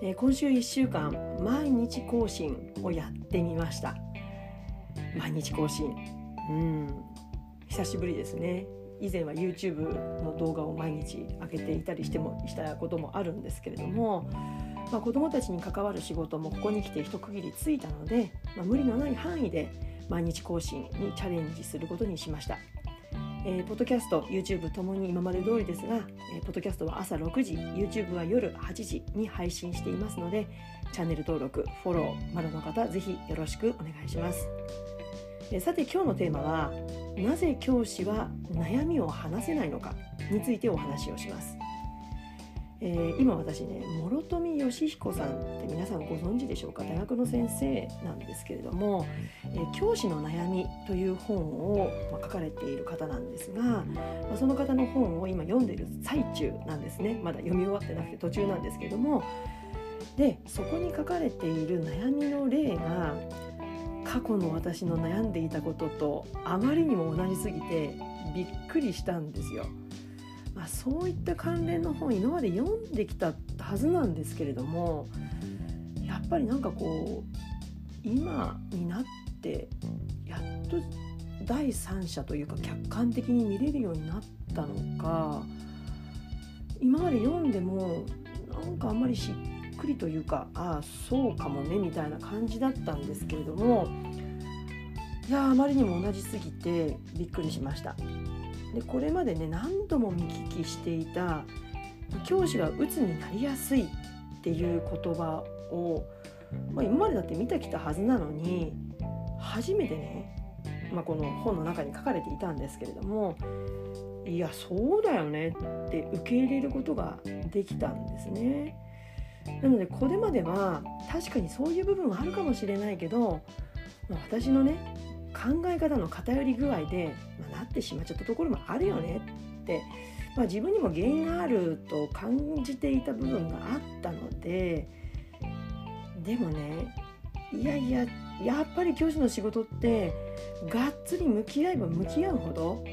え、今週1週間毎日更新をやってみました。毎日更新。うん。久しぶりですね。以前は YouTube の動画を毎日上げていたりしてもしたこともあるんですけれども、まあ、子どもたちに関わる仕事もここに来て一区切りついたので、まあ、無理のない範囲で毎日更新にチャレンジすることにしました。えー、ポッドキャスト、YouTube ともに今まで通りですが、えー、ポッドキャストは朝6時、YouTube は夜8時に配信していますので、チャンネル登録、フォロー、まだの方、ぜひよろしくお願いします。えー、さて今日のテーマは、なぜ教師は悩みを話せないのかについてお話をします。えー、今私ね諸富義彦さんって皆さんご存知でしょうか？大学の先生なんですけれども「えー、教師の悩み」という本を、まあ、書かれている方なんですが、まあ、その方の本を今読んでいる最中なんですねまだ読み終わってなくて途中なんですけれどもでそこに書かれている悩みの例が過去の私の悩んでいたこととあまりにも同じすぎてびっくりしたんですよ。まあ、そういった関連の本今まで読んできたはずなんですけれどもやっぱりなんかこう今になってやっと第三者というか客観的に見れるようになったのか今まで読んでもなんかあんまりしっくりというかああそうかもねみたいな感じだったんですけれどもいやあまりにも同じすぎてびっくりしました。でこれまでね何度も見聞きしていた教師が鬱になりやすいっていう言葉を、まあ、今までだって見てきたはずなのに初めてね、まあ、この本の中に書かれていたんですけれどもいやそうだよねって受け入れることができたんですね。なのでこれまでは確かにそういう部分はあるかもしれないけど私のね考え方の偏り具合で、まあ、なってしまっちゃったところもあるよね。って、まあ、自分にも原因があると感じていた部分があったのででもねいやいややっぱり教師の仕事ってがっつり向き合えば向き合うほど、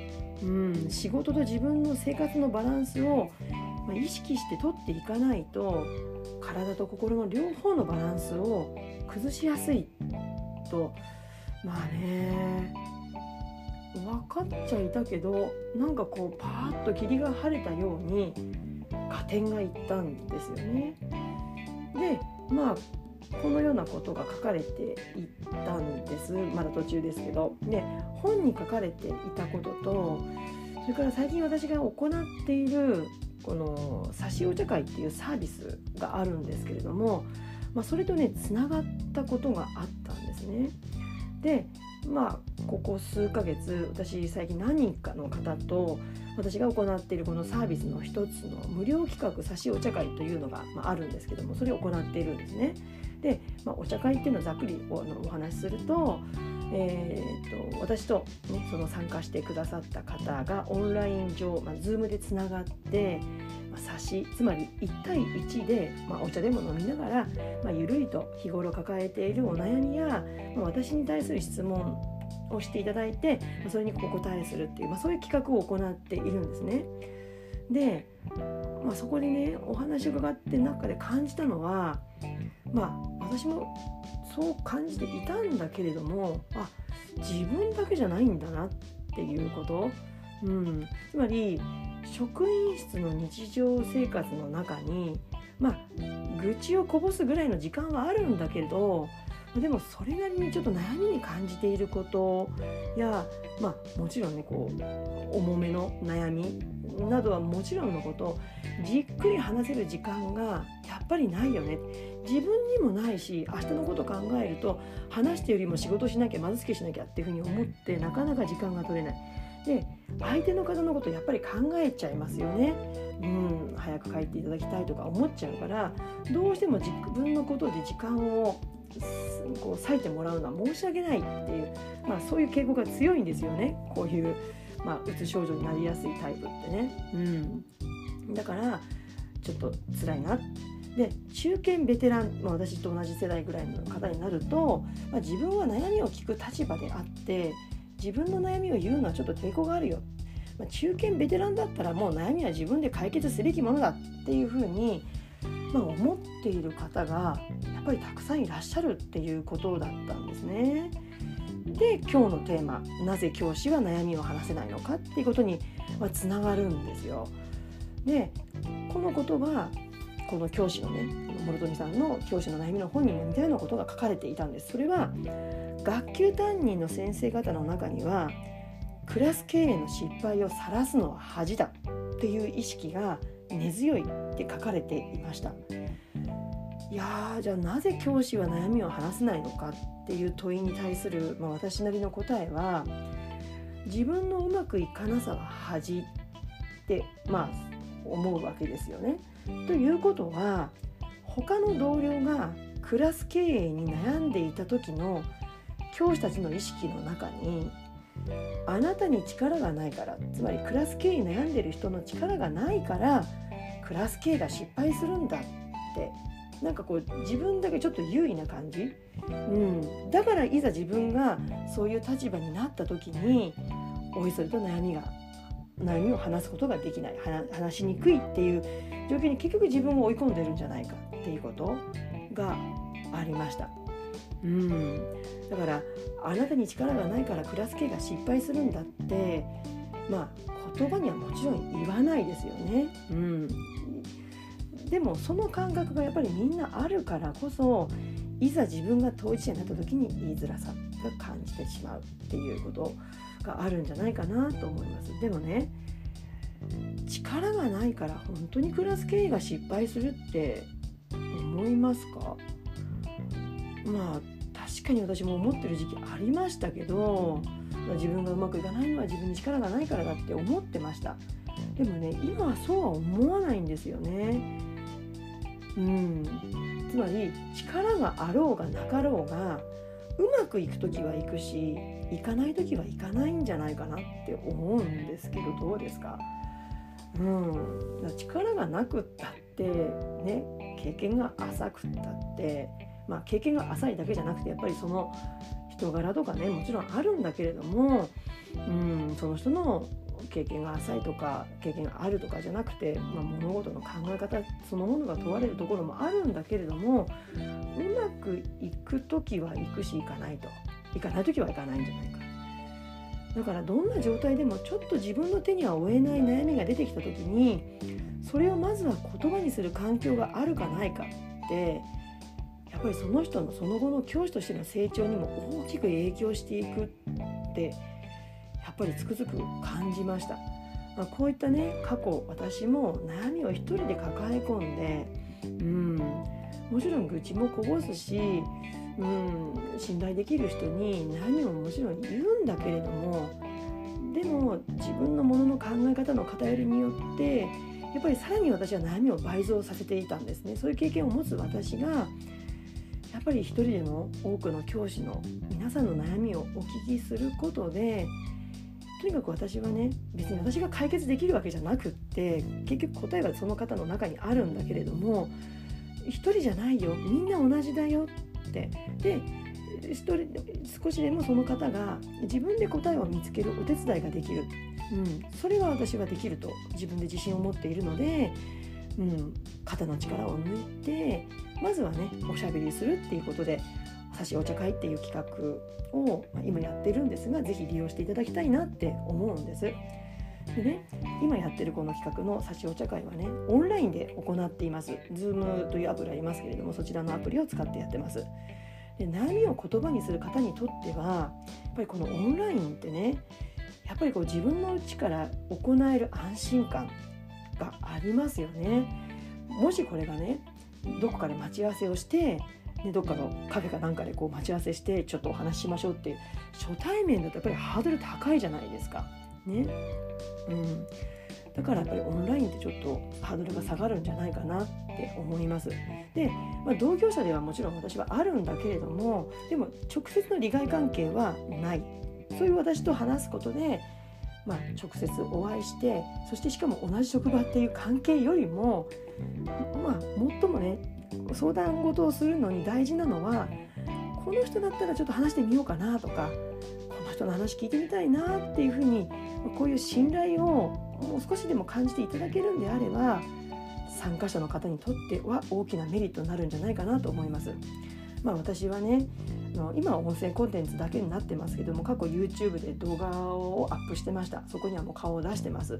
うん、仕事と自分の生活のバランスを、ま、意識して取っていかないと体と心の両方のバランスを崩しやすいとまあね分かっちゃいたけどなんかこうパーッと霧が晴れたように加点がいったんですよね。でまあこのようなことが書かれていったんですまだ途中ですけどで本に書かれていたこととそれから最近私が行っているこの差しお茶会っていうサービスがあるんですけれども、まあ、それとねつながったことがあったんですね。でまあここ数ヶ月私最近何人かの方と私が行っているこのサービスの一つの無料企画差しお茶会というのが、まあ、るんですけどもそれを行っているんですね。で、まあ、お茶会っていうのをざっくりおお話しすると,、えーと、私と、ね、その参加してくださった方がオンライン上、まあ、Zoom でつながって差しつまり1対1で、まあ、お茶でも飲みながら、まあ、ゆるりと日頃抱えているお悩みや、まあ、私に対する質問をしていただいて、それにお答えするっていう、まあ、そういう企画を行っているんですね。で、まあ、そこでねお話を伺って中で感じたのはまあ私もそう感じていたんだけれどもあ自分だけじゃないんだなっていうこと、うん、つまり職員室の日常生活の中にまあ愚痴をこぼすぐらいの時間はあるんだけれどでもそれなりにちょっと悩みに感じていることや、まあ、もちろんねこう重めの悩みなどはもちろんのことじっくり話せる時間がやっぱりないよね自分にもないし明日のこと考えると話してよりも仕事しなきゃ貧しくしなきゃっていうふうに思ってなかなか時間が取れない。で相手の方のことやっぱり考えちゃいますよね。うん早く帰っていただきたいとか思っちゃうからどうしても自分のことで時間をこう割いてもらうのは申し訳ないっていう、まあ、そういう傾向が強いんですよねこういう、まあ、うつ症状になりやすいタイプってね。うん、だからちょっと辛いなで中堅ベテラン、まあ、私と同じ世代ぐらいの方になると、まあ、自分は悩みを聞く立場であって自分の悩みを言うのはちょっと抵抗があるよ、まあ、中堅ベテランだったらもう悩みは自分で解決すべきものだっていうふうに、まあ、思っている方がやっぱりたくさんいらっしゃるっていうことだったんですね。で今日のテーマ「なぜ教師は悩みを話せないのか」っていうことにつながるんですよ。でこのことはこの教師のね諸富さんの教師の悩みの本にも似たようなことが書かれていたんですそれは学級担任の先生方の中にはクラス経営の失敗を晒すのは恥だっていう意識が根強いって書かれていましたいやじゃあなぜ教師は悩みを話せないのかっていう問いに対する、まあ、私なりの答えは自分のうまくいかなさは恥ってまあ思うわけですよね。ということは他の同僚がクラス経営に悩んでいた時の教師たちの意識の中にあなたに力がないからつまりクラス経営に悩んでる人の力がないからクラス経営が失敗するんだって。なんかこう自分だけちょっと優位な感じ、うん、だからいざ自分がそういう立場になった時においそれと悩みが悩みを話すことができない。話しにくいっていう状況に結局自分を追い込んでるんじゃないかっていうことがありました。うん。だからあなたに力がないからクラス系が失敗するんだってまあ言葉にはもちろん言わないですよね。うん、でもその感覚がやっぱりみんなあるからこそいざ自分が当事者になった時に言いづらさが感じてしまうっていうことがあるんじゃないかなと思います。でもね力がないから本当にクラス経営が失敗するって思いますか？まあ確かに私も思ってる時期ありましたけど、自分がうまくいかないのは自分に力がないからだって思ってました。でもね今はそうは思わないんですよね。うん。つまり力があろうがなかろうがうまくいく時はいくし行かない時はいかないんじゃないかなって思うんですけどどうですか？うん、力がなくったってね経験が浅くったってまあ経験が浅いだけじゃなくてやっぱりその人柄とかねもちろんあるんだけれども、うん、その人の経験が浅いとか経験があるとかじゃなくて、まあ、物事の考え方そのものが問われるところもあるんだけれどもうまくいく時は行くし行かないと。行かない時は行かないんじゃないか。だからどんな状態でもちょっと自分の手には負えない悩みが出てきた時にそれをまずは言葉にする環境があるかないかってぱりその人のその後の教師としての成長にも大きく影響していくってやっぱりつくづく感じました。まあ、こういったね過去私も悩みを一人で抱え込んでうんもちろん愚痴もこぼすしうん、信頼できる人に悩みももちろん言うんだけれどもでも自分のものの考え方の偏りによってやっぱりさらに私は悩みを倍増させていたんですねそういう経験を持つ私がぱり一人でも多くの教師の皆さんの悩みをお聞きすることでとにかく私はね別に私が解決できるわけじゃなくって結局答えはその方の中にあるんだけれども一人じゃないよみんな同じだよって。で少しでもその方が自分で答えを見つけるお手伝いができる、うん、それは私はできると自分で自信を持っているので、うん、肩の力を抜いてまずはねおしゃべりするっていうことで「差しお茶会」っていう企画を今やってるんですが是非利用していただきたいなって思うんです。でね今やってるこの企画の差しお茶会はねオンラインで行っています。Zoom というアプリありますけれどもそちらのアプリを使ってやってます。で悩みを言葉にする方にとってはやっぱりこのオンラインってねやっぱりこう自分の内から行える安心感がありますよね。もしこれがねどこかで待ち合わせをしてね、どっかのカフェかなんかでこう待ち合わせしてちょっとお話ししましょうっていう初対面だとやっぱりハードル高いじゃないですか。ね。うんだからやっぱりオンラインってちょっとハードルが下がるんじゃないかなって思います。で、まあ、同業者ではもちろん私はあるんだけれどもでも直接の利害関係はないそういう私と話すことで、まあ、直接お会いしてそしてしかも同じ職場っていう関係よりもまあ最もね相談事をするのに大事なのはこの人だったらちょっと話してみようかなとかこの人の話聞いてみたいなっていうふうにこういう信頼をもう少しでも感じていただけるんであれば参加者の方にとっては大きなメリットになるんじゃないかなと思います。まあ、私はね今は音声コンテンツだけになってますけども過去 YouTube で動画をアップしてました。そこにはもう顔を出してます。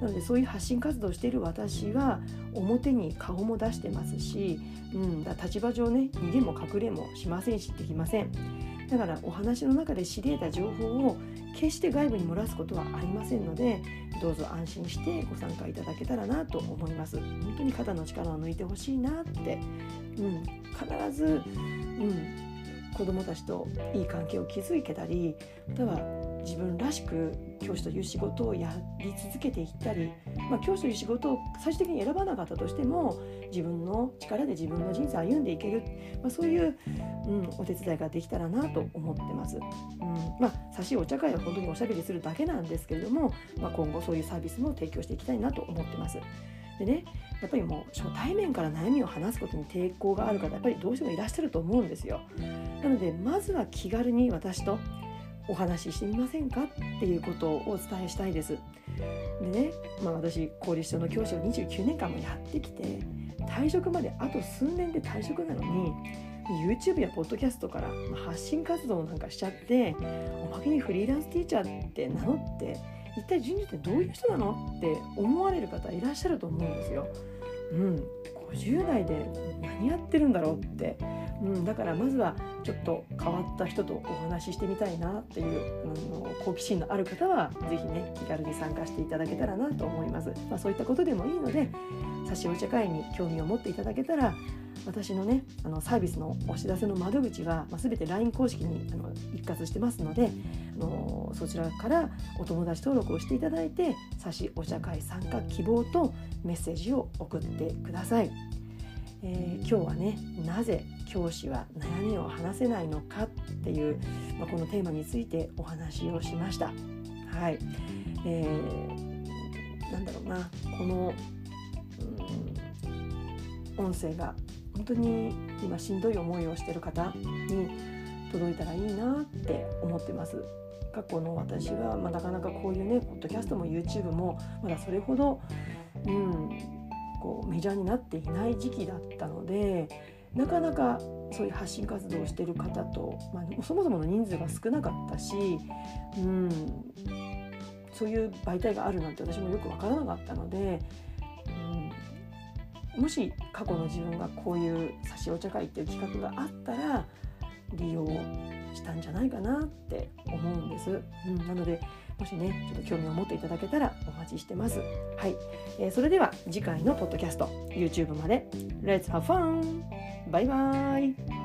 なのでそういう発信活動をしている私は表に顔も出してますし、うん、だ立場上ね逃げも隠れもしませんしできません。だからお話の中で知り得た情報を決して外部に漏らすことはありませんのでどうぞ安心してご参加いただけたらなと思います。本当に肩の力を抜いてほしいなって、うん、必ず、うん、子どもたちといい関係を築けたりまたは自分らしく教師という仕事をやり続けていったり、まあ、教師という仕事を最終的に選ばなかったとしても自分の力で自分の人生を歩んでいける、まあ、そういう、うん、お手伝いができたらなと思ってます。うんまあ、差しお茶会は本当におしゃべりするだけなんですけれども、まあ、今後そういうサービスも提供していきたいなと思ってます。でねやっぱりもう初対面から悩みを話すことに抵抗がある方やっぱりどうしてもいらっしゃると思うんですよ。なのでまずは気軽に私とお話ししてみませんかっていうことをお伝えしたいです。でね、まあ、私公立小の教師を29年間もやってきて退職まであと数年で退職なのに YouTube やポッドキャストから発信活動なんかしちゃっておまけにフリーランスティーチャーって名乗って一体人事ってどういう人なのって思われる方いらっしゃると思うんですよ。うん、50代で何やってるんだろうってうん、だからまずはちょっと変わった人とお話ししてみたいなっていう、うん、好奇心のある方は是非ね気軽に参加していただけたらなと思います。まあ、そういったことでもいいので差しお茶会に興味を持っていただけたら私のねあのサービスのお知らせの窓口は、まあ、全て LINE 公式にあの一括してますのでのそちらからお友達登録をしていただいて差しお茶会参加希望とメッセージを送ってください。えー、今日はねなぜ教師は悩みを話せないのかっていう、まあ、このテーマについてお話をしました。はい、えー、なんだろうなこの、うん、音声が本当に今しんどい思いをしてる方に届いたらいいなって思ってます。過去の私は、まあ、なかなかこういうねポッドキャストも YouTube もまだそれほど、うん、こうメジャーになっていない時期だったのでなかなかそういう発信活動をしてる方と、まあ、そもそもの人数が少なかったし、うん、そういう媒体があるなんて私もよく分からなかったので、うん、もし過去の自分がこういう差しお茶会っていう企画があったら利用したんじゃないかなって思うんです。うん、なのでもしねちょっと興味を持っていただけたらお待ちしてますはい、えー、それでは次回のポッドキャスト YouTube まで Let's have fun! バイバイ